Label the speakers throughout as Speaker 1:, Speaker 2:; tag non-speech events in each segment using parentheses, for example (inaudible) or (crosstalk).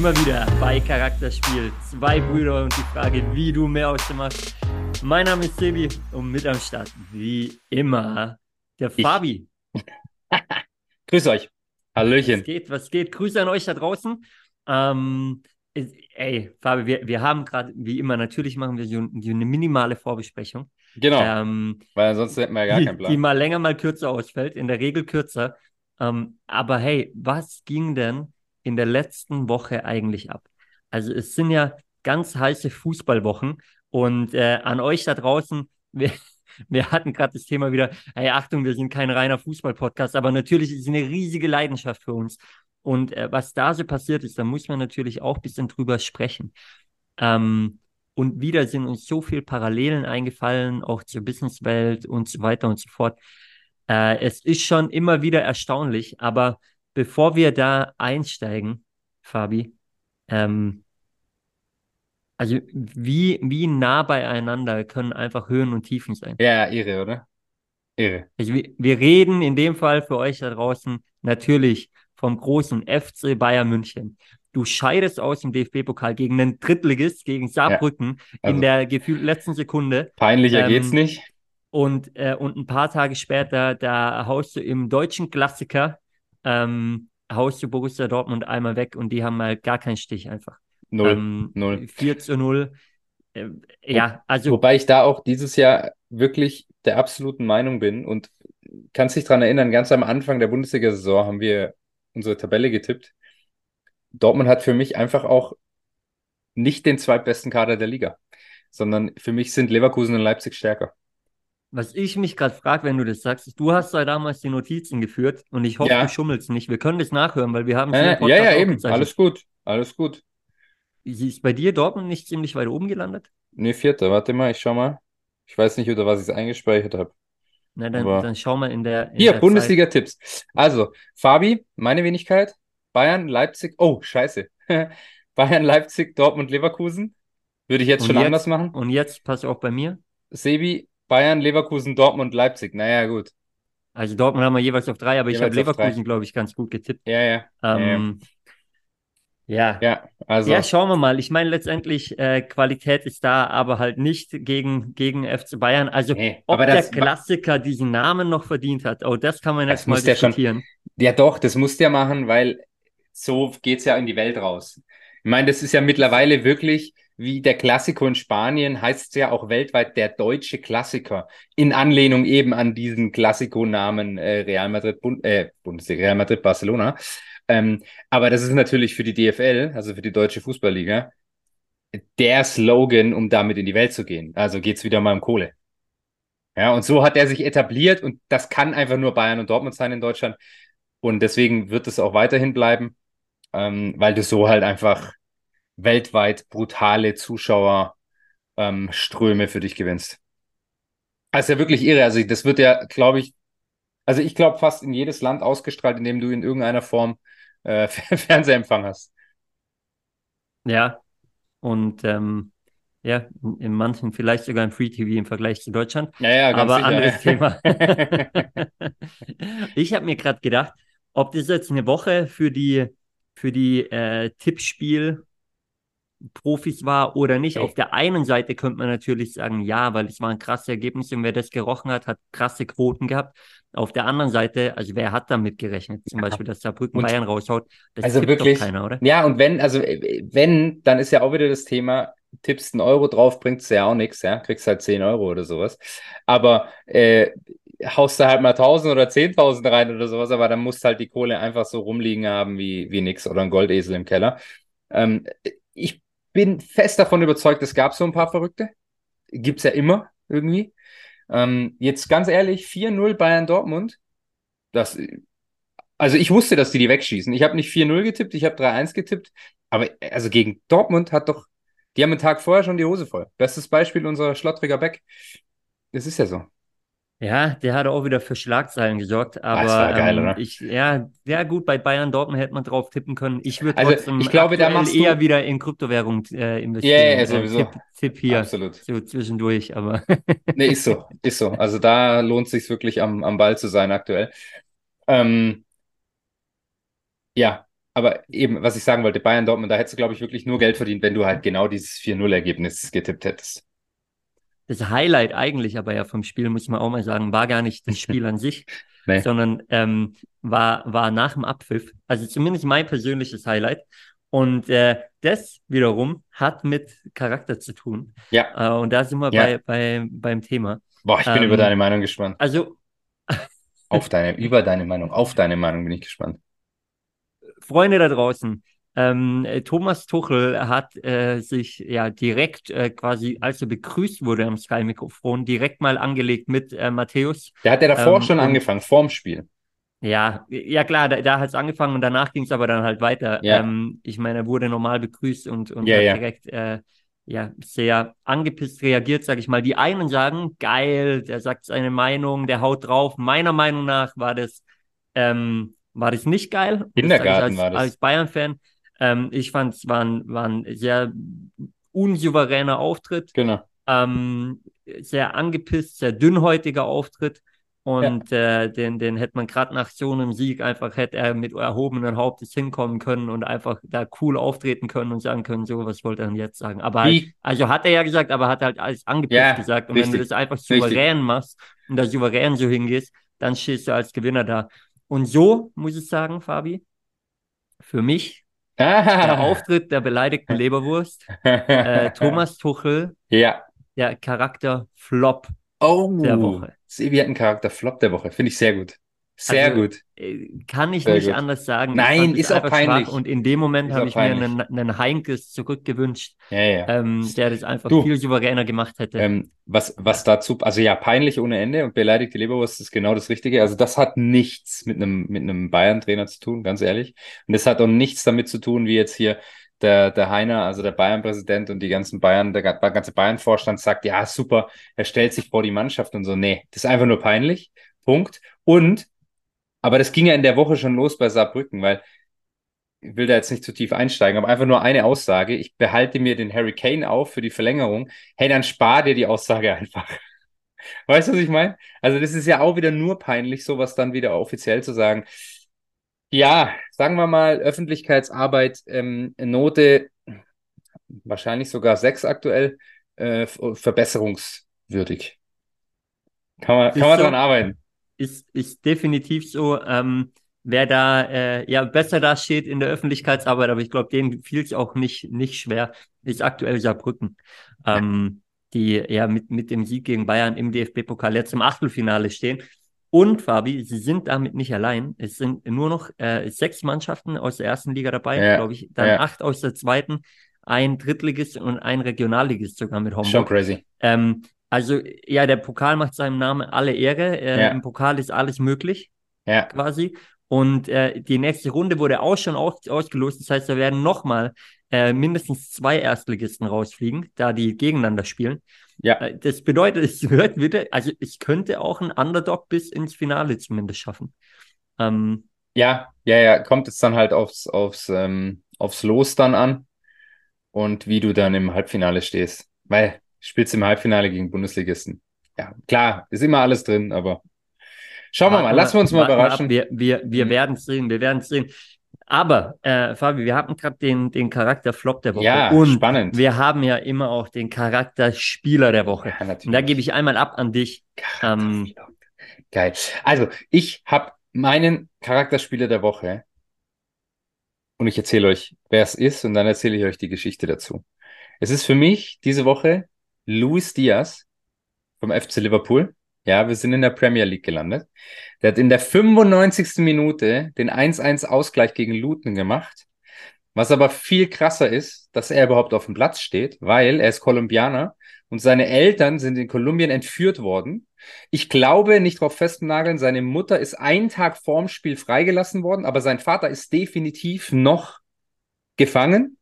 Speaker 1: Sind wir wieder bei Charakterspiel. Zwei Brüder und die Frage, wie du mehr aus dem machst. Mein Name ist Sebi und mit am Start, wie immer, der
Speaker 2: Ich.
Speaker 1: Fabi. (laughs)
Speaker 2: Grüß euch. Hallöchen.
Speaker 1: Was geht, was geht? Grüße an euch da draußen. Ähm, ey, Fabi, wir, wir haben gerade, wie immer, natürlich machen wir so, eine minimale Vorbesprechung.
Speaker 2: Genau,
Speaker 1: Ähm,
Speaker 2: weil ansonsten hätten wir ja gar
Speaker 1: die,
Speaker 2: keinen
Speaker 1: die
Speaker 2: Plan.
Speaker 1: mal länger, mal kürzer ausfällt, in der Regel kürzer. Ähm, aber hey, was ging denn in der letzten Woche eigentlich ab? Also es sind ja ganz heiße Fußballwochen und äh, an euch da draußen, (laughs) wir, wir hatten gerade das Thema wieder, hey Achtung, wir sind kein reiner Fußball-Podcast, aber natürlich ist es eine riesige Leidenschaft für uns. Und äh, was da so passiert ist, da muss man natürlich auch ein bisschen drüber sprechen. Ähm, und wieder sind uns so viele Parallelen eingefallen, auch zur Businesswelt und so weiter und so fort. Äh, es ist schon immer wieder erstaunlich, aber bevor wir da einsteigen, Fabi, ähm, also wie, wie nah beieinander können einfach Höhen und Tiefen sein?
Speaker 2: Ja, irre, oder? Irre.
Speaker 1: Also wir, wir reden in dem Fall für euch da draußen natürlich vom großen FC Bayern München. Du scheidest aus dem DFB-Pokal gegen einen Drittligist, gegen Saarbrücken
Speaker 2: also-
Speaker 1: in der gefühlt letzten Sekunde.
Speaker 2: Peinlicher
Speaker 1: Ähm,
Speaker 2: geht's nicht.
Speaker 1: Und, äh, und ein paar Tage später, da haust du im deutschen Klassiker, ähm, haust du Borussia Dortmund einmal weg und die haben halt gar keinen Stich einfach.
Speaker 2: Null.
Speaker 1: Ähm,
Speaker 2: null.
Speaker 1: 4 zu 0. Äh, ja, also
Speaker 2: Wobei ich da auch dieses Jahr wirklich der absoluten Meinung bin und kannst dich dran erinnern, ganz am Anfang der Bundesliga-Saison haben wir unsere Tabelle getippt. Dortmund hat für mich einfach auch nicht den zweitbesten Kader der Liga, sondern für mich sind Leverkusen und Leipzig stärker.
Speaker 1: Was ich mich gerade frage, wenn du das sagst, ist, du hast ja damals die Notizen geführt und ich hoffe,
Speaker 2: Ja.
Speaker 1: du schummelst nicht. Wir können das nachhören, weil wir haben
Speaker 2: Äh, ja, ja,
Speaker 1: auch
Speaker 2: eben.
Speaker 1: gezeichnet.
Speaker 2: Alles gut. Alles gut.
Speaker 1: Ist bei dir Dortmund nicht ziemlich weit oben gelandet?
Speaker 2: Nee, Vierter. Warte mal, ich schau mal. Ich weiß nicht, unter was ich es eingespeichert habe.
Speaker 1: Na, dann,
Speaker 2: Aber-
Speaker 1: dann schau mal in der, in
Speaker 2: Hier, Bundesliga-Tipps. Also, Fabi, meine Wenigkeit. Bayern, Leipzig. Oh, scheiße. (laughs) Bayern, Leipzig, Dortmund, Leverkusen. Würde ich jetzt
Speaker 1: Und
Speaker 2: schon
Speaker 1: jetzt?
Speaker 2: anders machen.
Speaker 1: Und jetzt pass auf bei mir.
Speaker 2: Sebi, Bayern, Leverkusen, Dortmund, Leipzig. Naja, gut.
Speaker 1: Also Dortmund haben wir jeweils auf drei, aber ich habe
Speaker 2: Jeweils auf drei.
Speaker 1: Leverkusen, glaube ich, ganz gut getippt.
Speaker 2: Ja, ja.
Speaker 1: Ähm, ja.
Speaker 2: Ja, also.
Speaker 1: Ja, schauen wir mal. Ich meine, letztendlich, äh, Qualität ist da, aber halt nicht gegen, gegen FC Bayern. Also,
Speaker 2: Nee,
Speaker 1: ob der Klassiker diesen Namen noch verdient hat, oh, das kann man jetzt mal
Speaker 2: der schon-
Speaker 1: diskutieren.
Speaker 2: ja doch, das muss der machen, weil so geht's ja in die Welt raus. Ich meine, das ist ja mittlerweile wirklich wie der Klassiker in Spanien, heißt es ja auch weltweit der deutsche Klassiker. In Anlehnung eben an diesen Klassiko-Namen äh, Real Madrid, Bund, äh, Bundesliga, Real Madrid, Barcelona. Ähm, aber das ist natürlich für die DFL, also für die Deutsche Fußballliga, der Slogan, um damit in die Welt zu gehen. Also geht's wieder mal um Kohle. Ja, und so hat er sich etabliert und das kann einfach nur Bayern und Dortmund sein in Deutschland. Und deswegen wird es auch weiterhin bleiben, ähm, weil du so halt einfach weltweit brutale Zuschauerströme ähm, für dich gewinnst. Das ist ja wirklich irre. Also das wird ja, glaube ich, also ich glaube fast in jedes Land ausgestrahlt, in dem du in irgendeiner Form äh, (laughs) Fernsehempfang hast.
Speaker 1: Ja. Und ähm, ja, in, in manchen vielleicht sogar im Free TV im Vergleich zu Deutschland.
Speaker 2: Ja, ja, ganz
Speaker 1: Aber
Speaker 2: sicher.
Speaker 1: anderes
Speaker 2: ja.
Speaker 1: Thema. (laughs) (laughs) Ich habe mir gerade gedacht, ob das jetzt eine Woche für die, für die äh, Tippspiel Profis war oder nicht. Auf der einen Seite könnte man natürlich sagen, ja, weil es waren krasse Ergebnisse und wer das gerochen hat, hat krasse Quoten gehabt. Auf der anderen Seite, also wer hat damit gerechnet? Zum Beispiel, dass Saarbrücken
Speaker 2: Und-
Speaker 1: Bayern raushaut. Das
Speaker 2: Also
Speaker 1: tippt doch
Speaker 2: wirklich,
Speaker 1: keiner, oder?
Speaker 2: Ja, und wenn, also äh, wenn, dann ist ja auch wieder das Thema, tippst einen Euro drauf, bringt's ja auch nichts, ja, kriegst halt 10 Euro oder sowas. Aber äh, haust da halt mal 1000 oder 10.000 rein oder sowas, aber dann musst halt die Kohle einfach so rumliegen haben wie, wie nix oder ein Goldesel im Keller. Ähm, ich bin fest davon überzeugt, es gab so ein paar Verrückte. Gibt's ja immer irgendwie. Ähm, jetzt ganz ehrlich, 4-0 Bayern Dortmund. Das, also ich wusste, dass die die wegschießen. Ich habe nicht 4-0 getippt, ich habe 3-1 getippt. Aber also gegen Dortmund hat doch, die haben einen Tag vorher schon die Hose voll. Bestes Beispiel unser Schlottriger Beck. Das ist ja so.
Speaker 1: Ja, der hat auch wieder für Schlagzeilen gesorgt, aber
Speaker 2: das war geil,
Speaker 1: ähm,
Speaker 2: oder?
Speaker 1: ich, ja, ja gut, bei Bayern Dortmund hätte man drauf tippen können. Ich würde
Speaker 2: Also,
Speaker 1: trotzdem
Speaker 2: ich glaube, da machst du-
Speaker 1: eher wieder in Kryptowährung äh, investieren.
Speaker 2: Ja, ja,
Speaker 1: Äh,
Speaker 2: sowieso.
Speaker 1: Tipp, Tipp hier,
Speaker 2: Absolut.
Speaker 1: so zwischendurch, aber (laughs)
Speaker 2: Nee, ist so, ist so. Also da lohnt es sich wirklich am, am Ball zu sein aktuell. Ähm, ja, aber eben, was ich sagen wollte, Bayern Dortmund, da hättest du, glaube ich, wirklich nur Geld verdient, wenn du halt genau dieses 4-0-Ergebnis getippt hättest.
Speaker 1: Das Highlight eigentlich aber ja vom Spiel, muss man auch mal sagen, war gar nicht das (laughs) Spiel an sich,
Speaker 2: Nee.
Speaker 1: sondern ähm, war, war nach dem Abpfiff. Also zumindest mein persönliches Highlight. Und äh, das wiederum hat mit Charakter zu tun.
Speaker 2: Ja,
Speaker 1: Äh, und da sind wir
Speaker 2: Ja.
Speaker 1: bei, bei, beim Thema.
Speaker 2: boah, ich bin
Speaker 1: Ähm,
Speaker 2: über deine Meinung gespannt.
Speaker 1: Also (laughs)
Speaker 2: Auf deine, über deine Meinung, auf deine Meinung bin ich gespannt.
Speaker 1: Freunde da draußen, ähm, äh, Thomas Tuchel hat äh, sich ja direkt äh, quasi, als er begrüßt wurde am Sky-Mikrofon, direkt mal angelegt mit äh, Matthäus.
Speaker 2: Der hat ja davor
Speaker 1: Ähm,
Speaker 2: schon
Speaker 1: und-
Speaker 2: angefangen, vorm Spiel.
Speaker 1: Ja, ja klar, da, da hat es angefangen und danach ging es aber dann halt weiter.
Speaker 2: Ja.
Speaker 1: Ähm, ich meine, er wurde normal begrüßt und, und
Speaker 2: Ja,
Speaker 1: hat
Speaker 2: ja.
Speaker 1: direkt äh, ja, sehr angepisst reagiert, sage ich mal. Die einen sagen, geil, der sagt seine Meinung, der haut drauf. Meiner Meinung nach war das, ähm, war das nicht geil. Sag
Speaker 2: Kindergarten
Speaker 1: als,
Speaker 2: war das.
Speaker 1: Als Bayern-Fan. Ähm, ich fand es war ein, war ein sehr unsouveräner Auftritt
Speaker 2: Genau.
Speaker 1: ähm, sehr angepisst, sehr dünnhäutiger Auftritt. Und äh, den, den hätte man gerade nach so einem Sieg einfach, hätte er mit erhobenen Hauptes hinkommen können und einfach da cool auftreten können und sagen können, so, was wollte er denn jetzt sagen? Aber halt, also hat er ja gesagt, aber hat halt alles angepisst
Speaker 2: Ja,
Speaker 1: gesagt. Und wenn du
Speaker 2: richtig,
Speaker 1: das einfach
Speaker 2: richtig.
Speaker 1: souverän machst und da souverän so hingehst, dann stehst du als Gewinner da. Und so muss ich sagen, Fabi, für mich (laughs) der. Auftritt der beleidigten Leberwurst, äh, (laughs) Thomas Tuchel,
Speaker 2: Ja.
Speaker 1: der Charakter Flop
Speaker 2: Oh.
Speaker 1: der Woche.
Speaker 2: Sebi hat einen Charakter Flop der Woche. Finde ich sehr gut. Sehr
Speaker 1: Also,
Speaker 2: gut.
Speaker 1: Äh, Kann ich
Speaker 2: Sehr
Speaker 1: nicht
Speaker 2: gut.
Speaker 1: anders sagen.
Speaker 2: Nein, ist auch peinlich.
Speaker 1: Schwach und in dem Moment habe ich mir
Speaker 2: peinlich.
Speaker 1: einen, einen Heinkes zurückgewünscht,
Speaker 2: Ja, ja.
Speaker 1: ähm, der das einfach
Speaker 2: Du.
Speaker 1: viel souveräner gemacht hätte.
Speaker 2: Ähm, was, was dazu, also ja, peinlich ohne Ende und beleidigte Leberwurst ist genau das Richtige. Also das hat nichts mit einem, mit einem Bayern-Trainer zu tun, ganz ehrlich. Und das hat auch nichts damit zu tun, wie jetzt hier der, der Heiner, also der Bayern-Präsident und die ganzen Bayern, der, ga- ganze Bayern-Vorstand sagt, ja, super, er stellt sich vor die Mannschaft und so. Nee, das ist einfach nur peinlich. Punkt. Und, aber das ging ja in der Woche schon los bei Saarbrücken, weil ich will da jetzt nicht zu tief einsteigen, aber einfach nur eine Aussage. Ich behalte mir den Harry Kane auf für die Verlängerung. Hey, dann spar dir die Aussage (laughs) einfach. Weißt du, was ich meine? Also, das ist ja auch wieder nur peinlich, sowas dann wieder offiziell zu sagen. Ja, sagen wir mal, Öffentlichkeitsarbeit, ähm, Note, wahrscheinlich sogar sechs aktuell, äh, verbesserungswürdig. Kann man, kann man
Speaker 1: so.
Speaker 2: dran arbeiten.
Speaker 1: Ist, ist definitiv so. Ähm, wer da äh, ja besser da steht in der Öffentlichkeitsarbeit, aber ich glaube, denen fiel es auch nicht, nicht schwer, ist aktuell Saarbrücken. Ähm, die ja mit, mit dem Sieg gegen Bayern im DFB-Pokal jetzt im Achtelfinale stehen. Und Fabi, sie sind damit nicht allein. Es sind nur noch äh, sechs Mannschaften aus der ersten Liga dabei,
Speaker 2: Ja,
Speaker 1: glaube ich. Dann
Speaker 2: ja.
Speaker 1: acht aus der zweiten, ein Drittligist und ein Regionalligist sogar mit
Speaker 2: Schon
Speaker 1: Homburg.
Speaker 2: crazy.
Speaker 1: Ähm, also ja, der Pokal macht seinem Namen alle Ehre. Äh,
Speaker 2: Ja.
Speaker 1: Im Pokal ist alles möglich
Speaker 2: Ja,
Speaker 1: quasi. Und äh, die nächste Runde wurde auch schon aus, ausgelost. Das heißt, da werden nochmal äh, mindestens zwei Erstligisten rausfliegen, da die gegeneinander spielen.
Speaker 2: ja.
Speaker 1: Äh, das bedeutet, (laughs) es wird wieder, also es könnte auch ein Underdog bis ins Finale zumindest schaffen. Ähm,
Speaker 2: Ja, ja, ja, kommt jetzt dann halt aufs, aufs, ähm, aufs Los dann an und wie du dann im Halbfinale stehst. Weil spielst im Halbfinale gegen Bundesligisten. Ja, klar, ist immer alles drin, aber schauen wir mal, lassen wir uns mal
Speaker 1: ab.
Speaker 2: überraschen.
Speaker 1: Wir, wir, wir
Speaker 2: Mhm.
Speaker 1: werden es sehen, wir werden es sehen. Aber, äh, Fabi, wir hatten gerade den, den Charakter Flop der Woche.
Speaker 2: Ja,
Speaker 1: und
Speaker 2: spannend.
Speaker 1: wir haben ja immer auch den Charakter Spieler der Woche.
Speaker 2: Ja, natürlich.
Speaker 1: Und da gebe ich einmal ab an dich. Ähm,
Speaker 2: Geil. Also, ich habe meinen Charakterspieler der Woche und ich erzähle euch, wer es ist und dann erzähle ich euch die Geschichte dazu. Es ist für mich diese Woche Luis Diaz vom FC Liverpool. Ja, wir sind in der Premier League gelandet. Der hat in der 95. Minute den 1-1 Ausgleich gegen Luton gemacht. Was aber viel krasser ist, dass er überhaupt auf dem Platz steht, weil er ist Kolumbianer und seine Eltern sind in Kolumbien entführt worden. Ich glaube, nicht drauf festnageln, seine Mutter ist einen Tag vorm Spiel freigelassen worden, aber sein Vater ist definitiv noch gefangen,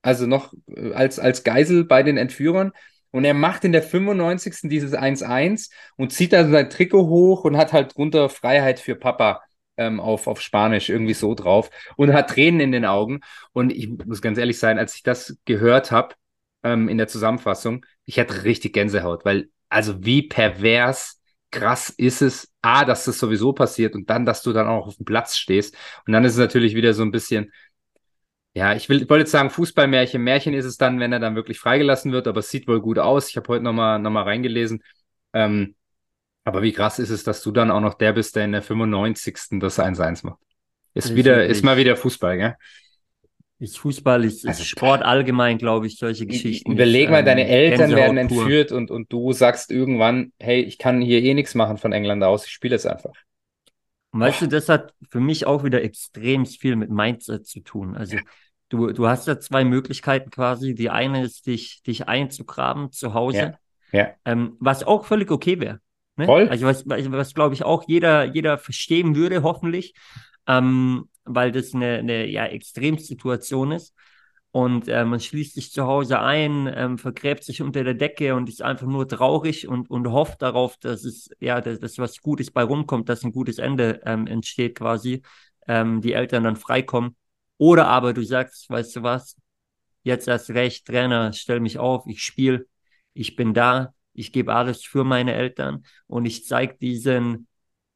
Speaker 2: also noch äh, als, als Geisel bei den Entführern. Und er macht in der 95. dieses 1-1 und zieht dann sein Trikot hoch und hat halt drunter Freiheit für Papa ähm, auf, auf Spanisch irgendwie so drauf und hat Tränen in den Augen. Und ich muss ganz ehrlich sein, als ich das gehört habe ähm, in der Zusammenfassung, ich hatte richtig Gänsehaut, weil also wie pervers krass ist es, A, dass das sowieso passiert und dann, dass du dann auch auf dem Platz stehst. Und dann ist es natürlich wieder so ein bisschen Ja, ich will, ich wollte jetzt sagen Fußballmärchen. Märchen ist es dann, wenn er dann wirklich freigelassen wird, aber es sieht wohl gut aus. Ich habe heute nochmal noch mal reingelesen. Ähm, aber wie krass ist es, dass du dann auch noch der bist, der in der 95. das 1-1 macht. Ist
Speaker 1: Das
Speaker 2: wieder,
Speaker 1: wirklich-
Speaker 2: ist mal wieder Fußball, gell?
Speaker 1: Ist Fußball, ist,
Speaker 2: Also,
Speaker 1: Sport allgemein, glaube ich, solche Geschichten.
Speaker 2: Überleg mal,
Speaker 1: ähm,
Speaker 2: deine Eltern
Speaker 1: Gänsehaut
Speaker 2: werden
Speaker 1: pur.
Speaker 2: entführt und, und du sagst irgendwann, hey, ich kann hier eh nichts machen von England aus, ich spiele es einfach.
Speaker 1: Und weißt du, das hat für mich auch wieder extrem viel mit Mindset zu tun. Also du, du hast ja zwei Möglichkeiten quasi. Die eine ist, dich, dich einzugraben zu Hause,
Speaker 2: Ja.
Speaker 1: ähm, was auch völlig okay wäre. Ne?
Speaker 2: Voll.
Speaker 1: Also was, was, was glaube ich auch jeder, jeder verstehen würde, hoffentlich, ähm, weil das eine, eine ja, Extremsituation ist. Und äh, man schließt sich zu Hause ein, ähm, vergräbt sich unter der Decke und ist einfach nur traurig und, und hofft darauf, dass es, ja, dass, dass was Gutes bei rumkommt, dass ein gutes Ende ähm, entsteht quasi, ähm, die Eltern dann freikommen. Oder aber du sagst, weißt du was, jetzt erst recht, Trainer, stell mich auf, ich spiele, ich bin da, ich gebe alles für meine Eltern und ich zeige diesen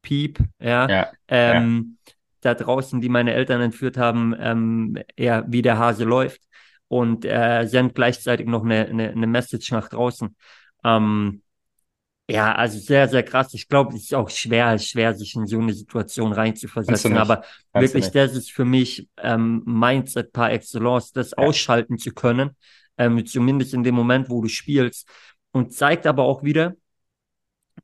Speaker 1: Piep, ja,
Speaker 2: Ja,
Speaker 1: ähm, da draußen, die meine Eltern entführt haben, ähm, ja, wie der Hase läuft und äh, sende gleichzeitig noch eine, eine, eine Message nach draußen. Ähm, ja, also sehr, sehr krass. Ich glaube, es ist auch schwer, schwer, sich in so eine Situation reinzuversetzen. Aber
Speaker 2: kannst
Speaker 1: wirklich, das ist für mich ähm, Mindset par excellence, das
Speaker 2: Ja.
Speaker 1: ausschalten zu können, ähm, zumindest in dem Moment, wo du spielst. Und zeigt aber auch wieder,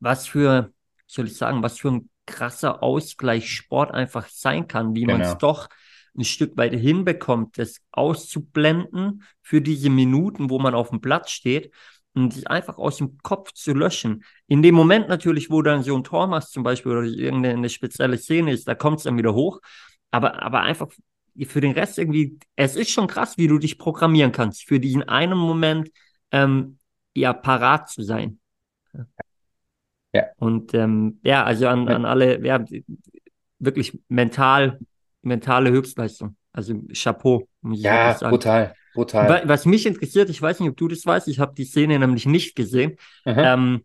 Speaker 1: was für, soll ich sagen, was für ein krasser Ausgleich Sport einfach sein kann, wie man es
Speaker 2: Genau.
Speaker 1: doch ein Stück weit hinbekommt, das auszublenden für diese Minuten, wo man auf dem Platz steht und sich einfach aus dem Kopf zu löschen. In dem Moment natürlich, wo dann so ein Tor machst zum Beispiel oder irgendeine eine spezielle Szene ist, da kommt es dann wieder hoch. Aber, aber einfach für den Rest irgendwie, es ist schon krass, wie du dich programmieren kannst, für diesen einen Moment ähm, ja parat zu sein.
Speaker 2: Ja.
Speaker 1: Und ähm, ja, also an, an alle, ja, wirklich mental, mentale Höchstleistung. Also Chapeau, muss ich
Speaker 2: Ja, brutal, brutal.
Speaker 1: Wa- Was mich interessiert, ich weiß nicht, ob du das weißt, ich habe die Szene nämlich nicht gesehen. Ähm,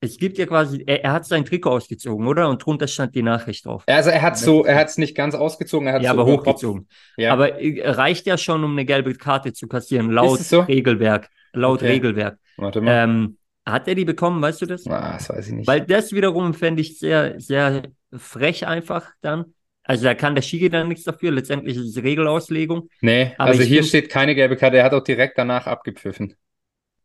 Speaker 1: es gibt ja quasi, er, er hat sein Trikot ausgezogen, oder? Und drunter stand die Nachricht drauf.
Speaker 2: Also er hat so, er hat es nicht ganz ausgezogen, er hat
Speaker 1: Ja,
Speaker 2: so
Speaker 1: aber hochgezogen.
Speaker 2: Ja.
Speaker 1: Aber äh, reicht ja schon, um eine gelbe Karte zu kassieren, laut
Speaker 2: so?
Speaker 1: Regelwerk. Laut
Speaker 2: Okay.
Speaker 1: Regelwerk.
Speaker 2: Warte mal.
Speaker 1: Ähm, hat er die bekommen, weißt du das?
Speaker 2: Ah, das weiß ich nicht.
Speaker 1: Weil das wiederum fände ich sehr, sehr frech einfach dann. Also da kann der Schiri dann nichts dafür. Letztendlich ist es Regelauslegung.
Speaker 2: Nee,
Speaker 1: Aber
Speaker 2: also hier
Speaker 1: find-
Speaker 2: steht keine gelbe Karte, er hat auch direkt danach abgepfiffen.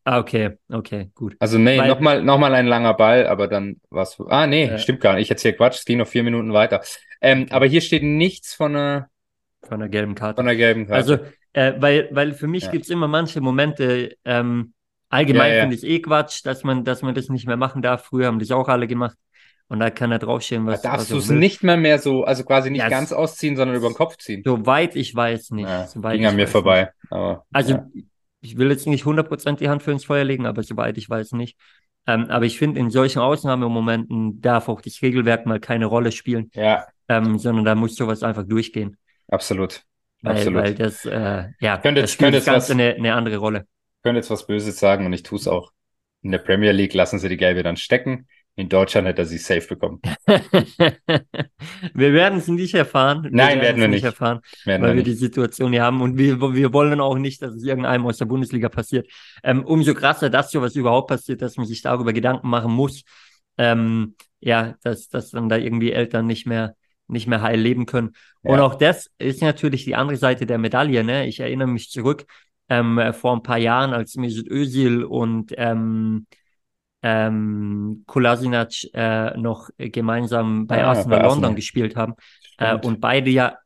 Speaker 1: Ah, okay, okay, gut.
Speaker 2: Also nee,
Speaker 1: Weil-
Speaker 2: nochmal noch mal ein langer Ball, aber dann war's. Ah, nee,
Speaker 1: Äh.
Speaker 2: stimmt gar nicht. Ich erzähle Quatsch, es ging noch vier Minuten weiter. Ähm, aber hier steht nichts von einer,
Speaker 1: Von der gelben Karte.
Speaker 2: von einer gelben Karte.
Speaker 1: Also, äh, weil, weil für mich
Speaker 2: Ja.
Speaker 1: gibt es immer manche Momente, ähm, allgemein
Speaker 2: Ja,
Speaker 1: finde ich eh Quatsch, dass man, dass man das nicht mehr machen darf. Früher haben das auch alle gemacht. Und da kann er draufstehen,
Speaker 2: da
Speaker 1: was,
Speaker 2: darfst
Speaker 1: was
Speaker 2: du es nicht mal mehr so, also quasi nicht
Speaker 1: Ja,
Speaker 2: ganz ausziehen, sondern über den Kopf ziehen.
Speaker 1: Soweit ich weiß nicht.
Speaker 2: Ja, ging an mir vorbei. Aber.
Speaker 1: Also,
Speaker 2: ja.
Speaker 1: ich will jetzt nicht 100% die Hand für ins Feuer legen, aber soweit ich weiß nicht. Ähm, aber ich finde, in solchen Ausnahmemomenten darf auch das Regelwerk mal keine Rolle spielen,
Speaker 2: ja,
Speaker 1: ähm, sondern da muss sowas einfach durchgehen.
Speaker 2: absolut.
Speaker 1: Weil,
Speaker 2: Absolut.
Speaker 1: weil das, äh, ja,
Speaker 2: Könnte-
Speaker 1: das spielt
Speaker 2: könnte
Speaker 1: das
Speaker 2: jetzt
Speaker 1: Ganze
Speaker 2: was-
Speaker 1: eine, eine andere Rolle.
Speaker 2: Könnte jetzt was Böses sagen und ich tue es auch. In der Premier League lassen sie die gelbe dann stecken. In Deutschland hätte er sie safe bekommen. (laughs)
Speaker 1: wir werden es nicht erfahren.
Speaker 2: Nein, werden wir nicht.
Speaker 1: erfahren,
Speaker 2: Werden
Speaker 1: weil
Speaker 2: wir
Speaker 1: wir
Speaker 2: nicht.
Speaker 1: die Situation hier haben und wir, wir wollen auch nicht, dass es irgendeinem aus der Bundesliga passiert. Ähm, umso krasser, dass sowas überhaupt passiert, dass man sich darüber Gedanken machen muss. Ähm, ja, dass, dass dann da irgendwie Eltern nicht mehr, nicht mehr heil leben können. Und
Speaker 2: Ja.
Speaker 1: auch das ist natürlich die andere Seite der Medaille. Ne? Ich erinnere mich zurück ähm, vor ein paar Jahren, als Mesut Özil und ähm, ähm, Kolasinac äh, noch gemeinsam bei
Speaker 2: Ah,
Speaker 1: Arsenal
Speaker 2: bei
Speaker 1: London
Speaker 2: Arsenal.
Speaker 1: gespielt haben äh, und beide ja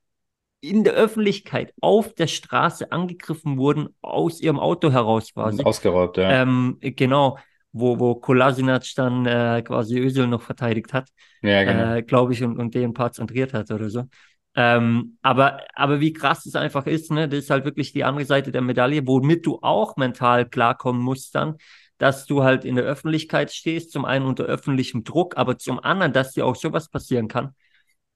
Speaker 1: in der Öffentlichkeit auf der Straße angegriffen wurden, aus ihrem Auto heraus quasi.
Speaker 2: Ausgeraubt, ja.
Speaker 1: Ähm, genau, wo, wo Kolasinac dann äh, quasi Özil noch verteidigt hat,
Speaker 2: ja, genau.
Speaker 1: äh, glaube ich, und, und den Part zentriert hat oder so. Ähm, aber, aber wie krass es einfach ist, ne, das ist halt wirklich die andere Seite der Medaille, womit du auch mental klarkommen musst dann, dass du halt in der Öffentlichkeit stehst, zum einen unter öffentlichem Druck, aber zum anderen, dass dir auch sowas passieren kann,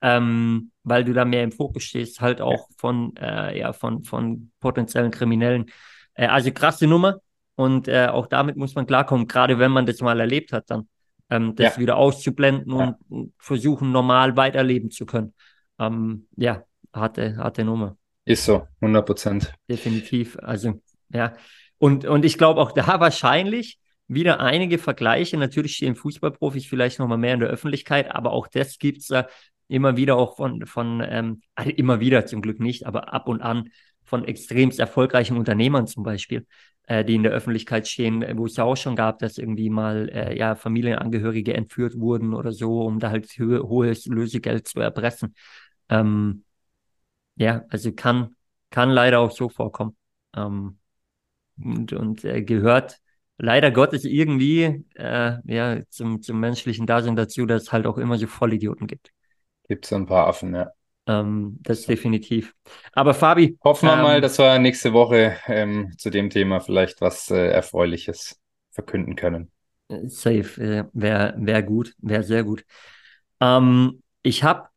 Speaker 1: ähm, weil du da mehr im Fokus stehst, halt auch von, äh, ja, von, von potenziellen Kriminellen. Äh, also krasse Nummer und äh, auch damit muss man klarkommen, gerade wenn man das mal erlebt hat, dann ähm, das
Speaker 2: Ja.
Speaker 1: wieder auszublenden
Speaker 2: Ja.
Speaker 1: und versuchen, normal weiterleben zu können. Ähm, ja, harte, harte Nummer.
Speaker 2: Ist so, 100 Prozent.
Speaker 1: Definitiv. Also, ja. Und, und ich glaube auch (laughs) da wahrscheinlich wieder einige Vergleiche. Natürlich stehen Fußballprofis vielleicht nochmal mehr in der Öffentlichkeit, aber auch das gibt es da immer wieder auch von, von ähm, also immer wieder zum Glück nicht, aber ab und an von extremst erfolgreichen Unternehmern zum Beispiel, äh, die in der Öffentlichkeit stehen, wo es ja auch schon gab, dass irgendwie mal äh, ja Familienangehörige entführt wurden oder so, um da halt ho hohes Lösegeld zu erpressen. Ähm, ja, also kann, kann leider auch so vorkommen. Ähm, und und äh, gehört leider Gottes irgendwie äh, ja, zum, zum menschlichen Dasein dazu, dass es halt auch immer so Vollidioten gibt.
Speaker 2: Gibt es ein paar Affen, ja.
Speaker 1: Ähm, das so. definitiv. Aber Fabi.
Speaker 2: Hoffen wir ähm, mal, dass wir nächste Woche ähm, zu dem Thema vielleicht was äh, Erfreuliches verkünden können.
Speaker 1: Safe, äh, wäre wär gut, wäre sehr gut. Ähm, ich habe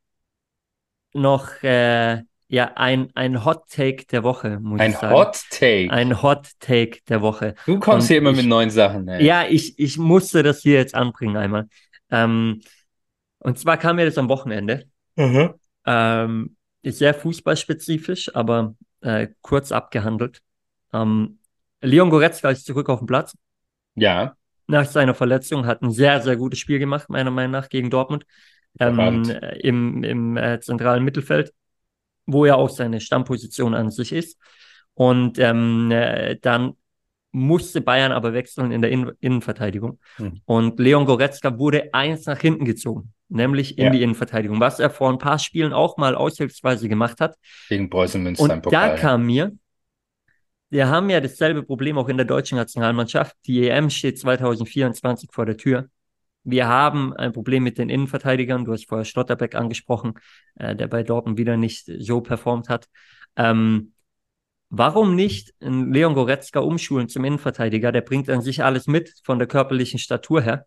Speaker 1: noch äh, ja ein, ein Hot Take der Woche, muss
Speaker 2: ein
Speaker 1: ich sagen.
Speaker 2: Ein Hot Take.
Speaker 1: Ein Hot Take der Woche.
Speaker 2: Du kommst Und hier immer ich, mit neuen Sachen.
Speaker 1: Ey. Ja, ich, ich musste das hier jetzt anbringen einmal. Ähm, und zwar kam mir das am Wochenende. Mhm. Ähm, ist sehr fußballspezifisch, aber äh, kurz abgehandelt. Ähm, Leon Goretzka ist zurück auf dem Platz.
Speaker 2: Ja.
Speaker 1: Nach seiner Verletzung hat ein sehr, sehr gutes Spiel gemacht, meiner Meinung nach, gegen Dortmund. Ähm, Im im äh, zentralen Mittelfeld, wo er auch seine Stammposition an sich ist. Und ähm, äh, dann musste Bayern aber wechseln in der In Innenverteidigung. Mhm. Und Leon Goretzka wurde eins nach hinten gezogen, nämlich in ja. die Innenverteidigung, was er vor ein paar Spielen auch mal aushilfsweise gemacht hat.
Speaker 2: Gegen Preußen Münster
Speaker 1: Und da kam mir, wir haben ja dasselbe Problem auch in der deutschen Nationalmannschaft. Die EM steht 2024 vor der Tür. Wir haben ein Problem mit den Innenverteidigern. Du hast vorher Schlotterbeck angesprochen, äh, der bei Dortmund wieder nicht so performt hat. Ähm, Warum nicht Leon Goretzka umschulen zum Innenverteidiger? Der bringt an sich alles mit von der körperlichen Statur her.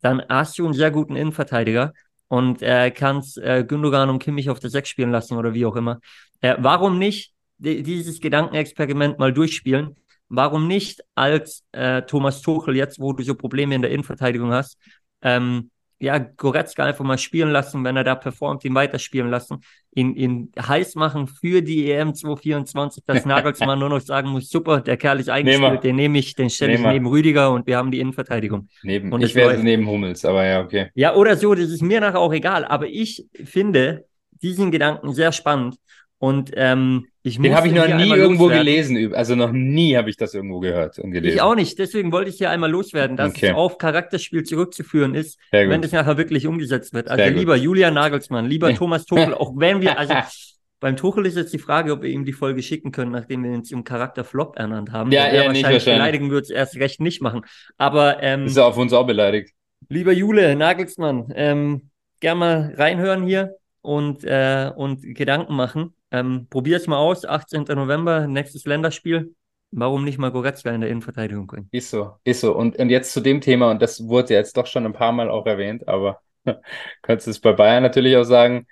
Speaker 1: Dann hast du einen sehr guten Innenverteidiger und äh, kannst äh, Gündogan und Kimmich auf der Sechs spielen lassen oder wie auch immer. Äh, warum nicht dieses Gedankenexperiment mal durchspielen? Warum nicht als äh, Thomas Tuchel jetzt, wo du so Probleme in der Innenverteidigung hast, ähm, ja, Goretzka einfach mal spielen lassen, wenn er da performt, ihn weiterspielen lassen, ihn, ihn heiß machen für die EM 2024, dass (laughs) Nagelsmann nur noch sagen muss, super, der Kerl ist eingespielt, Nehmer. den nehme ich, den stelle ich neben Rüdiger und wir haben die Innenverteidigung.
Speaker 2: Neben, und ich wäre neben Hummels, aber ja, okay.
Speaker 1: Ja, oder so, das ist mir nachher auch egal, aber ich finde diesen Gedanken sehr spannend und ähm, ich
Speaker 2: Den habe ich noch nie irgendwo loswerden. gelesen. Also noch nie habe ich das irgendwo gehört und gelesen.
Speaker 1: Ich auch nicht. Deswegen wollte ich hier einmal loswerden, dass okay. es auf Charakterspiel zurückzuführen ist, wenn es nachher wirklich umgesetzt wird. Also Sehr lieber gut. Julian Nagelsmann, lieber (laughs) Thomas Tuchel, auch wenn wir, also (laughs) beim Tuchel ist jetzt die Frage, ob wir ihm die Folge schicken können, nachdem wir ihn zum Charakter Flop ernannt haben.
Speaker 2: Ja, er
Speaker 1: wahrscheinlich, wahrscheinlich beleidigen wird es erst recht nicht machen. Aber ähm,
Speaker 2: ist er auf uns auch beleidigt.
Speaker 1: Lieber Jule Nagelsmann, ähm, gern mal reinhören hier und, äh, und Gedanken machen. Ähm, Probier es mal aus, 18. November, nächstes Länderspiel. Warum nicht mal Goretzka in der Innenverteidigung bringen?
Speaker 2: Ist so, ist so. Und, und jetzt zu dem Thema, und das wurde jetzt doch schon ein paar Mal auch erwähnt, aber (laughs) kannst du es bei Bayern natürlich auch sagen,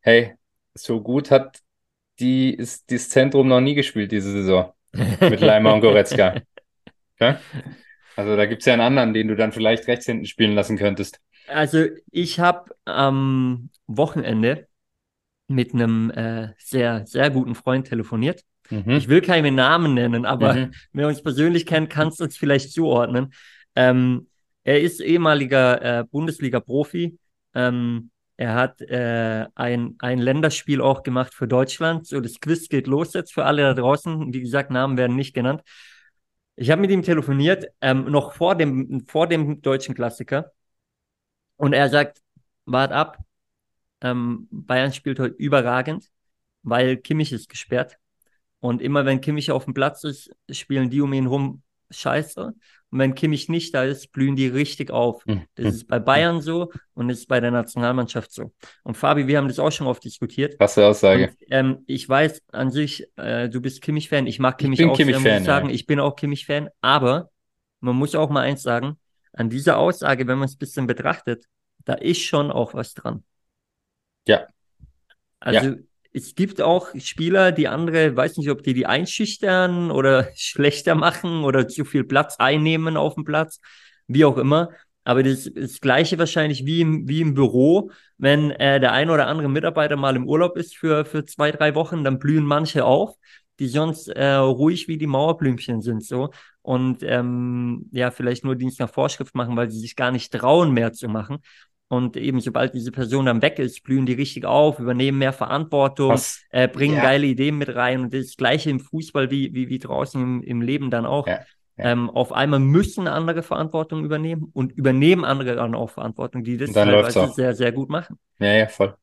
Speaker 2: hey, so gut hat die, ist das Zentrum noch nie gespielt diese Saison (laughs) mit Leimer und Goretzka. Ja? Also da gibt es ja einen anderen, den du dann vielleicht rechts hinten spielen lassen könntest.
Speaker 1: Also ich habe am Wochenende mit einem äh, sehr, sehr guten Freund telefoniert. Mhm. Ich will keine Namen nennen, aber mhm. (laughs) wer uns persönlich kennt, kannst du uns vielleicht zuordnen. Ähm, er ist ehemaliger äh, Bundesliga-Profi. Ähm, er hat äh, ein, ein Länderspiel auch gemacht für Deutschland. So, das Quiz geht los jetzt für alle da draußen. Wie gesagt, Namen werden nicht genannt. Ich habe mit ihm telefoniert, ähm, noch vor dem, vor dem deutschen Klassiker. Und er sagt, wart ab, ähm, Bayern spielt heute überragend, weil Kimmich ist gesperrt. Und immer wenn Kimmich auf dem Platz ist, spielen die um ihn rum scheiße. Und wenn Kimmich nicht da ist, blühen die richtig auf. Hm, das hm, ist bei hm. Bayern so und das ist bei der Nationalmannschaft so. Und Fabi, wir haben das auch schon oft diskutiert.
Speaker 2: Was für Aussage. Und,
Speaker 1: ähm, ich weiß an sich, äh, du bist Kimmich-Fan. Ich mag Kimmich ich bin auch Kimmich sehr, muss ich sagen. Ja. Ich bin auch Kimmich-Fan. Aber man muss auch mal eins sagen, an dieser Aussage, wenn man es ein bisschen betrachtet, da ist schon auch was dran.
Speaker 2: Ja.
Speaker 1: Also ja. es gibt auch Spieler, die andere, weiß nicht, ob die die einschüchtern oder (laughs) schlechter machen oder zu viel Platz einnehmen auf dem Platz, wie auch immer. Aber das ist das Gleiche wahrscheinlich wie im, wie im Büro. Wenn äh, der ein oder andere Mitarbeiter mal im Urlaub ist für, für zwei, drei Wochen, dann blühen manche auf, die sonst äh, ruhig wie die Mauerblümchen sind. so Und ähm, ja, vielleicht nur Dienst nach Vorschrift machen, weil sie sich gar nicht trauen, mehr zu machen. Und eben, sobald diese Person dann weg ist, blühen die richtig auf, übernehmen mehr Verantwortung, äh, bringen ja. geile Ideen mit rein. Und das Gleiche im Fußball wie, wie, wie draußen im, im Leben dann auch. Ja. Ja. Ähm, auf einmal müssen andere Verantwortung übernehmen und übernehmen andere dann auch Verantwortung, die das teilweise sehr, sehr gut machen.
Speaker 2: Ja, ja, voll.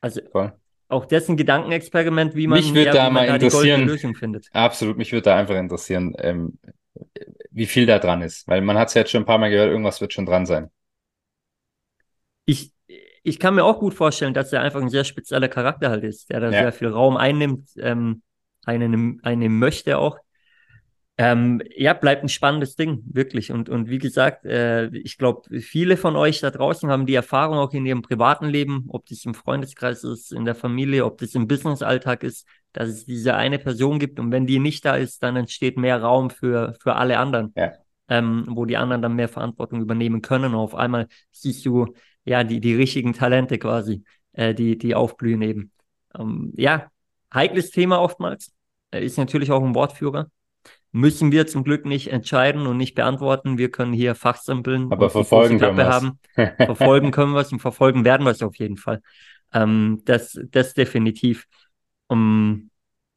Speaker 1: Also voll. auch dessen Gedankenexperiment, wie man,
Speaker 2: mich ja, da, mal da die goldene
Speaker 1: Lösung findet.
Speaker 2: Absolut, mich würde da einfach interessieren, ähm, wie viel da dran ist. Weil man hat es ja jetzt schon ein paar Mal gehört, irgendwas wird schon dran sein.
Speaker 1: Ich, ich kann mir auch gut vorstellen, dass er einfach ein sehr spezieller Charakter halt ist, der da ja. sehr viel Raum einnimmt, ähm, einen, einen möchte auch. Ähm, ja, bleibt ein spannendes Ding, wirklich. Und, und wie gesagt, äh, ich glaube, viele von euch da draußen haben die Erfahrung auch in ihrem privaten Leben, ob das im Freundeskreis ist, in der Familie, ob das im Businessalltag ist, dass es diese eine Person gibt. Und wenn die nicht da ist, dann entsteht mehr Raum für, für alle anderen, ja. ähm, wo die anderen dann mehr Verantwortung übernehmen können. Und auf einmal siehst du ja die, die richtigen Talente quasi, äh, die, die aufblühen eben. Ähm, ja, heikles Thema oftmals. Ist natürlich auch ein Wortführer müssen wir zum Glück nicht entscheiden und nicht beantworten. Wir können hier fachsimpeln.
Speaker 2: Aber verfolgen können wir
Speaker 1: haben. verfolgen können wir es und verfolgen werden wir es auf jeden Fall. Ähm, das, das definitiv. Um,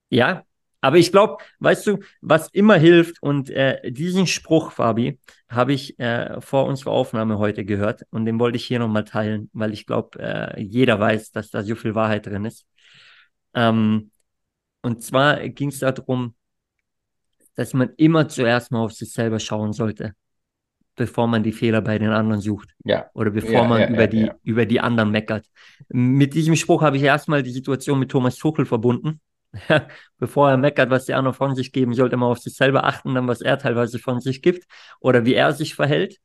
Speaker 1: ja, aber ich glaube, weißt du, was immer hilft und äh, diesen Spruch, Fabi, habe ich äh, vor unserer Aufnahme heute gehört und den wollte ich hier nochmal teilen, weil ich glaube, äh, jeder weiß, dass da so viel Wahrheit drin ist. Ähm, und zwar ging es darum, dass man immer zuerst mal auf sich selber schauen sollte, bevor man die Fehler bei den anderen sucht.
Speaker 2: Ja.
Speaker 1: Oder bevor ja, man ja, über, die, über die anderen meckert. Mit diesem Spruch habe ich erstmal die Situation mit Thomas Tuchel verbunden. (laughs) bevor er meckert, was die anderen von sich geben, sollte man auf sich selber achten, dann was er teilweise von sich gibt oder wie er sich verhält.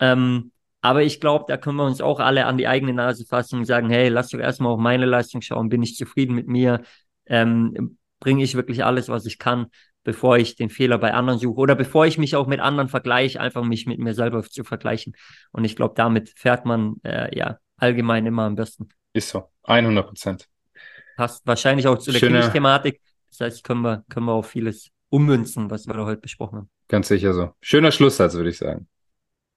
Speaker 1: Ähm, aber ich glaube, da können wir uns auch alle an die eigene Nase fassen und sagen, hey, lass doch erstmal auf meine Leistung schauen, bin ich zufrieden mit mir, ähm, bringe ich wirklich alles, was ich kann bevor ich den Fehler bei anderen suche oder bevor ich mich auch mit anderen vergleiche, einfach mich mit mir selber zu vergleichen. Und ich glaube, damit fährt man äh, ja allgemein immer am besten.
Speaker 2: Ist so, 100 Prozent.
Speaker 1: Passt wahrscheinlich auch zu der Schöne... thematik Das heißt, können wir, können wir auf vieles ummünzen, was wir da heute besprochen haben.
Speaker 2: Ganz sicher so. Schöner Schlusssatz, würde ich sagen.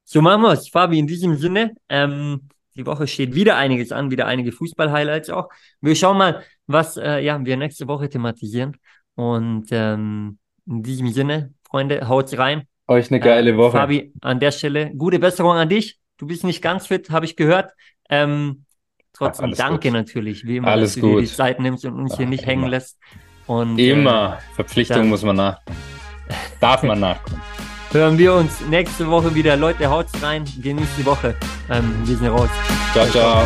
Speaker 1: So machen wir es, Fabi. In diesem Sinne, ähm, die Woche steht wieder einiges an, wieder einige Fußball-Highlights auch. Wir schauen mal, was äh, ja, wir nächste Woche thematisieren. Und ähm, in diesem Sinne, Freunde, haut's rein.
Speaker 2: Euch eine geile äh, Woche.
Speaker 1: Fabi, an der Stelle, gute Besserung an dich. Du bist nicht ganz fit, habe ich gehört. Ähm, trotzdem Ach, danke gut. natürlich, wie immer,
Speaker 2: alles
Speaker 1: dass
Speaker 2: du
Speaker 1: dir die Zeit nimmst und uns Ach, hier nicht immer. hängen lässt. Und,
Speaker 2: immer. Äh, Verpflichtung muss man nachkommen. (laughs) Darf man nachkommen.
Speaker 1: Hören wir uns nächste Woche wieder. Leute, haut's rein, genießt die Woche. Ähm, wir sind raus.
Speaker 2: Ciao, ciao.